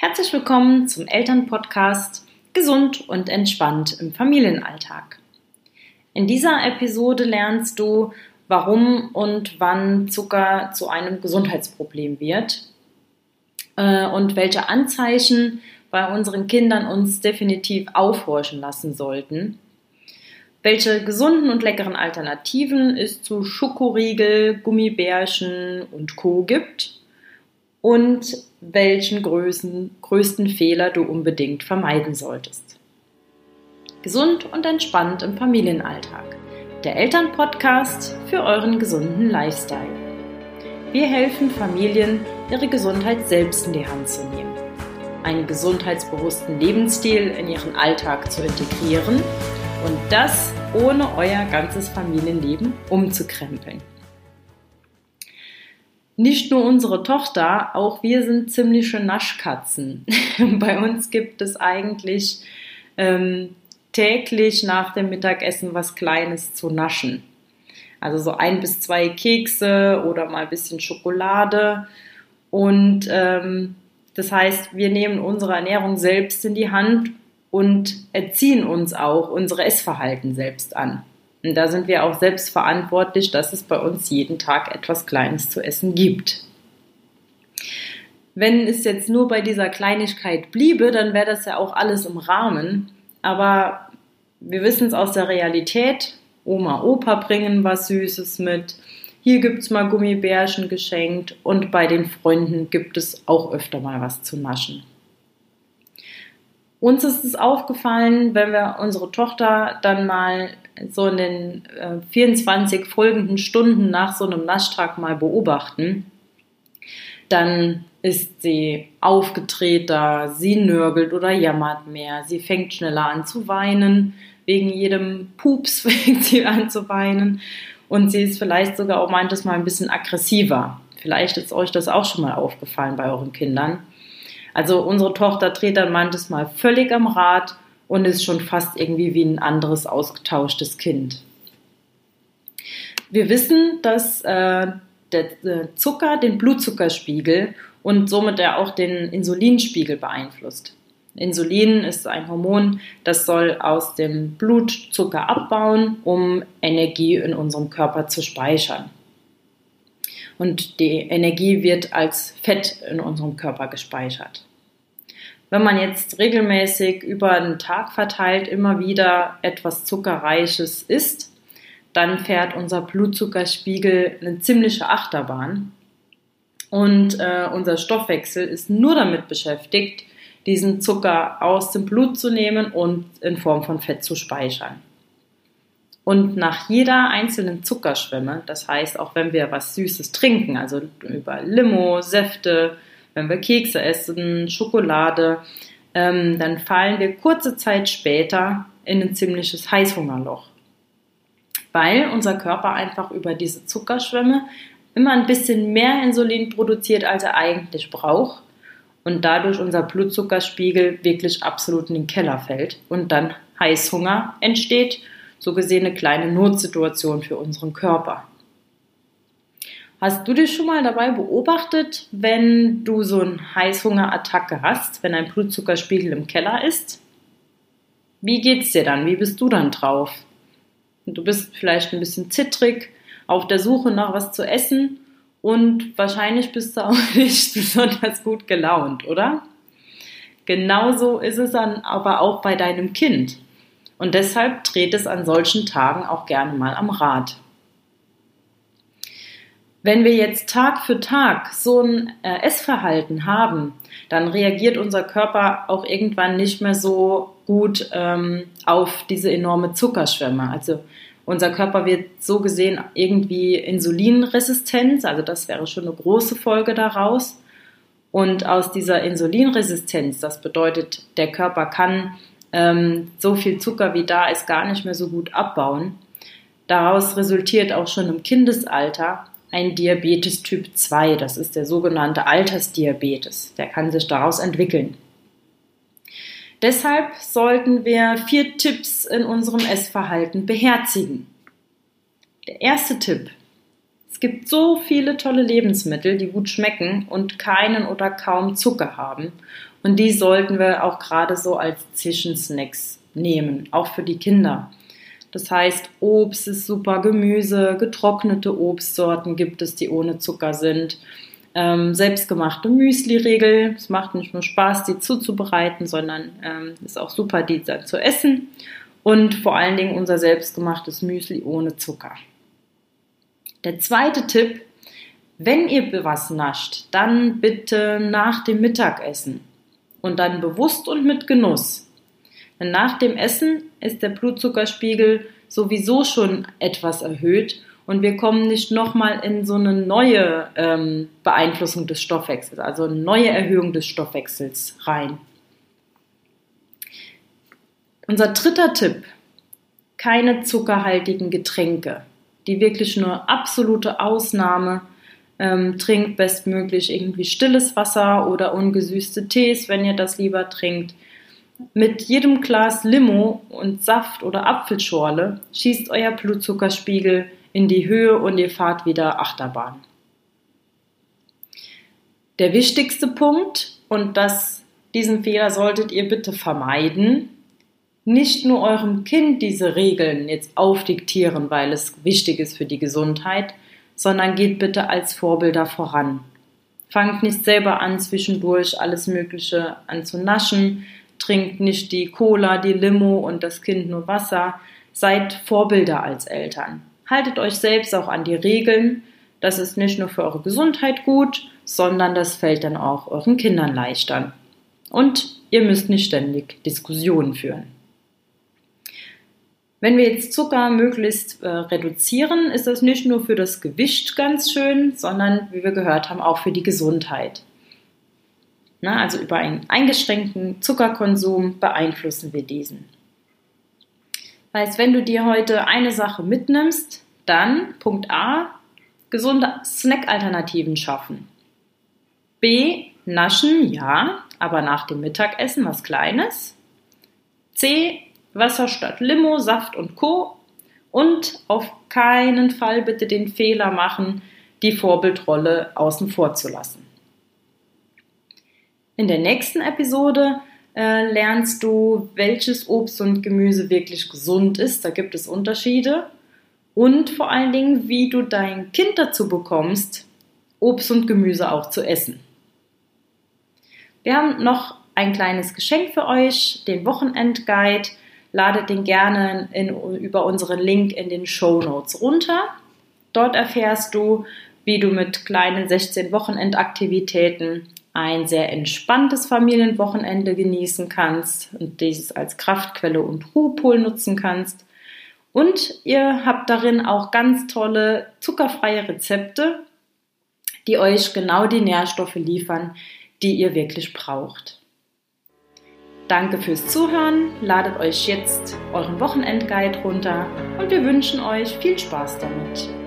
Herzlich willkommen zum Elternpodcast Gesund und entspannt im Familienalltag. In dieser Episode lernst du, warum und wann Zucker zu einem Gesundheitsproblem wird äh, und welche Anzeichen bei unseren Kindern uns definitiv aufhorchen lassen sollten. Welche gesunden und leckeren Alternativen es zu Schokoriegel, Gummibärchen und Co. gibt und welchen größten, größten Fehler du unbedingt vermeiden solltest. Gesund und entspannt im Familienalltag. Der Elternpodcast für euren gesunden Lifestyle. Wir helfen Familien, ihre Gesundheit selbst in die Hand zu nehmen, einen gesundheitsbewussten Lebensstil in ihren Alltag zu integrieren und das ohne euer ganzes Familienleben umzukrempeln nicht nur unsere Tochter, auch wir sind ziemliche Naschkatzen. Bei uns gibt es eigentlich ähm, täglich nach dem Mittagessen was Kleines zu naschen. Also so ein bis zwei Kekse oder mal ein bisschen Schokolade. Und ähm, das heißt, wir nehmen unsere Ernährung selbst in die Hand und erziehen uns auch unsere Essverhalten selbst an. Und da sind wir auch selbst verantwortlich, dass es bei uns jeden Tag etwas Kleines zu essen gibt. Wenn es jetzt nur bei dieser Kleinigkeit bliebe, dann wäre das ja auch alles im Rahmen. Aber wir wissen es aus der Realität. Oma, Opa bringen was Süßes mit. Hier gibt es mal Gummibärchen geschenkt und bei den Freunden gibt es auch öfter mal was zu naschen. Uns ist es aufgefallen, wenn wir unsere Tochter dann mal so in den äh, 24 folgenden Stunden nach so einem Naschtag mal beobachten, dann ist sie aufgetreter, sie nörgelt oder jammert mehr, sie fängt schneller an zu weinen, wegen jedem Pups fängt sie an zu weinen und sie ist vielleicht sogar auch manches Mal ein bisschen aggressiver. Vielleicht ist euch das auch schon mal aufgefallen bei euren Kindern. Also unsere Tochter dreht dann manches Mal völlig am Rad und ist schon fast irgendwie wie ein anderes ausgetauschtes Kind. Wir wissen, dass äh, der äh, Zucker den Blutzuckerspiegel und somit er auch den Insulinspiegel beeinflusst. Insulin ist ein Hormon, das soll aus dem Blutzucker abbauen, um Energie in unserem Körper zu speichern. Und die Energie wird als Fett in unserem Körper gespeichert. Wenn man jetzt regelmäßig über einen Tag verteilt immer wieder etwas Zuckerreiches isst, dann fährt unser Blutzuckerspiegel eine ziemliche Achterbahn. Und äh, unser Stoffwechsel ist nur damit beschäftigt, diesen Zucker aus dem Blut zu nehmen und in Form von Fett zu speichern. Und nach jeder einzelnen Zuckerschwemme, das heißt auch wenn wir was Süßes trinken, also über Limo, Säfte, wenn wir Kekse essen, Schokolade, ähm, dann fallen wir kurze Zeit später in ein ziemliches Heißhungerloch. Weil unser Körper einfach über diese Zuckerschwämme immer ein bisschen mehr Insulin produziert, als er eigentlich braucht und dadurch unser Blutzuckerspiegel wirklich absolut in den Keller fällt und dann Heißhunger entsteht, so gesehen eine kleine Notsituation für unseren Körper. Hast du dich schon mal dabei beobachtet, wenn du so eine Heißhungerattacke hast, wenn dein Blutzuckerspiegel im Keller ist? Wie geht's dir dann? Wie bist du dann drauf? Du bist vielleicht ein bisschen zittrig, auf der Suche nach was zu essen und wahrscheinlich bist du auch nicht besonders gut gelaunt, oder? Genauso ist es dann aber auch bei deinem Kind. Und deshalb dreht es an solchen Tagen auch gerne mal am Rad. Wenn wir jetzt Tag für Tag so ein äh, Essverhalten haben, dann reagiert unser Körper auch irgendwann nicht mehr so gut ähm, auf diese enorme Zuckerschwemme. Also unser Körper wird so gesehen irgendwie Insulinresistent, also das wäre schon eine große Folge daraus. Und aus dieser Insulinresistenz, das bedeutet, der Körper kann ähm, so viel Zucker wie da ist gar nicht mehr so gut abbauen. Daraus resultiert auch schon im Kindesalter ein Diabetes Typ 2. Das ist der sogenannte Altersdiabetes. Der kann sich daraus entwickeln. Deshalb sollten wir vier Tipps in unserem Essverhalten beherzigen. Der erste Tipp. Es gibt so viele tolle Lebensmittel, die gut schmecken und keinen oder kaum Zucker haben. Und die sollten wir auch gerade so als Zwischensnacks nehmen, auch für die Kinder. Das heißt, Obst ist super, Gemüse, getrocknete Obstsorten gibt es, die ohne Zucker sind. Ähm, selbstgemachte Müsli-Regel. Es macht nicht nur Spaß, die zuzubereiten, sondern ähm, ist auch super, die dann zu essen. Und vor allen Dingen unser selbstgemachtes Müsli ohne Zucker. Der zweite Tipp, wenn ihr was nascht, dann bitte nach dem Mittagessen und dann bewusst und mit Genuss. Denn nach dem Essen ist der Blutzuckerspiegel sowieso schon etwas erhöht und wir kommen nicht nochmal in so eine neue ähm, Beeinflussung des Stoffwechsels, also eine neue Erhöhung des Stoffwechsels rein. Unser dritter Tipp, keine zuckerhaltigen Getränke, die wirklich nur absolute Ausnahme ähm, trinkt bestmöglich irgendwie stilles Wasser oder ungesüßte Tees, wenn ihr das lieber trinkt. Mit jedem Glas Limo und Saft oder Apfelschorle schießt euer Blutzuckerspiegel in die Höhe und ihr fahrt wieder Achterbahn. Der wichtigste Punkt, und das, diesen Fehler solltet ihr bitte vermeiden, nicht nur eurem Kind diese Regeln jetzt aufdiktieren, weil es wichtig ist für die Gesundheit, sondern geht bitte als Vorbilder voran. Fangt nicht selber an, zwischendurch alles Mögliche an zu naschen, trinkt nicht die Cola, die Limo und das Kind nur Wasser. Seid Vorbilder als Eltern. Haltet euch selbst auch an die Regeln. Das ist nicht nur für eure Gesundheit gut, sondern das fällt dann auch euren Kindern leichter. Und ihr müsst nicht ständig Diskussionen führen. Wenn wir jetzt Zucker möglichst äh, reduzieren, ist das nicht nur für das Gewicht ganz schön, sondern, wie wir gehört haben, auch für die Gesundheit. Na, also über einen eingeschränkten Zuckerkonsum beeinflussen wir diesen. Heißt, wenn du dir heute eine Sache mitnimmst, dann Punkt A, gesunde Snackalternativen schaffen. B, naschen, ja, aber nach dem Mittagessen was Kleines. C, Wasser statt Limo, Saft und Co. Und auf keinen Fall bitte den Fehler machen, die Vorbildrolle außen vor zu lassen. In der nächsten Episode äh, lernst du, welches Obst und Gemüse wirklich gesund ist. Da gibt es Unterschiede. Und vor allen Dingen, wie du dein Kind dazu bekommst, Obst und Gemüse auch zu essen. Wir haben noch ein kleines Geschenk für euch, den Wochenendguide ladet den gerne in, über unseren Link in den Show Notes runter. Dort erfährst du, wie du mit kleinen 16 Wochenendaktivitäten ein sehr entspanntes Familienwochenende genießen kannst und dieses als Kraftquelle und Ruhepol nutzen kannst. Und ihr habt darin auch ganz tolle zuckerfreie Rezepte, die euch genau die Nährstoffe liefern, die ihr wirklich braucht. Danke fürs Zuhören, ladet euch jetzt euren Wochenendguide runter und wir wünschen euch viel Spaß damit.